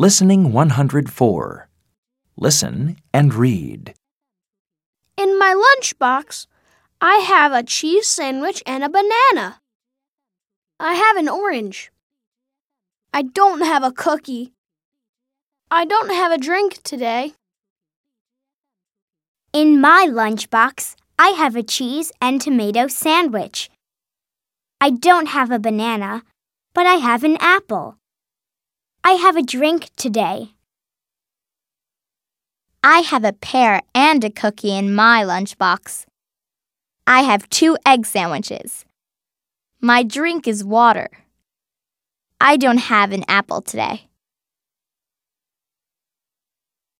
Listening 104. Listen and read. In my lunchbox, I have a cheese sandwich and a banana. I have an orange. I don't have a cookie. I don't have a drink today. In my lunchbox, I have a cheese and tomato sandwich. I don't have a banana, but I have an apple. I have a drink today. I have a pear and a cookie in my lunchbox. I have two egg sandwiches. My drink is water. I don't have an apple today.